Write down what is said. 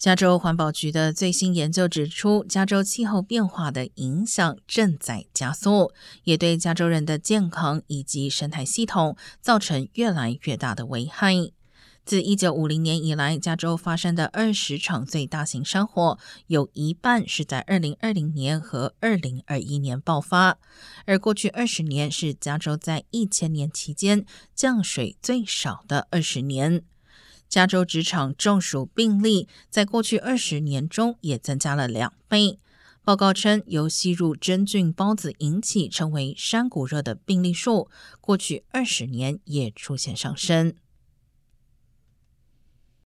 加州环保局的最新研究指出，加州气候变化的影响正在加速，也对加州人的健康以及生态系统造成越来越大的危害。自一九五零年以来，加州发生的二十场最大型山火，有一半是在二零二零年和二零二一年爆发，而过去二十年是加州在一千年期间降水最少的二十年。加州职场中暑病例在过去二十年中也增加了两倍。报告称，由吸入真菌孢子引起称为山谷热的病例数，过去二十年也出现上升。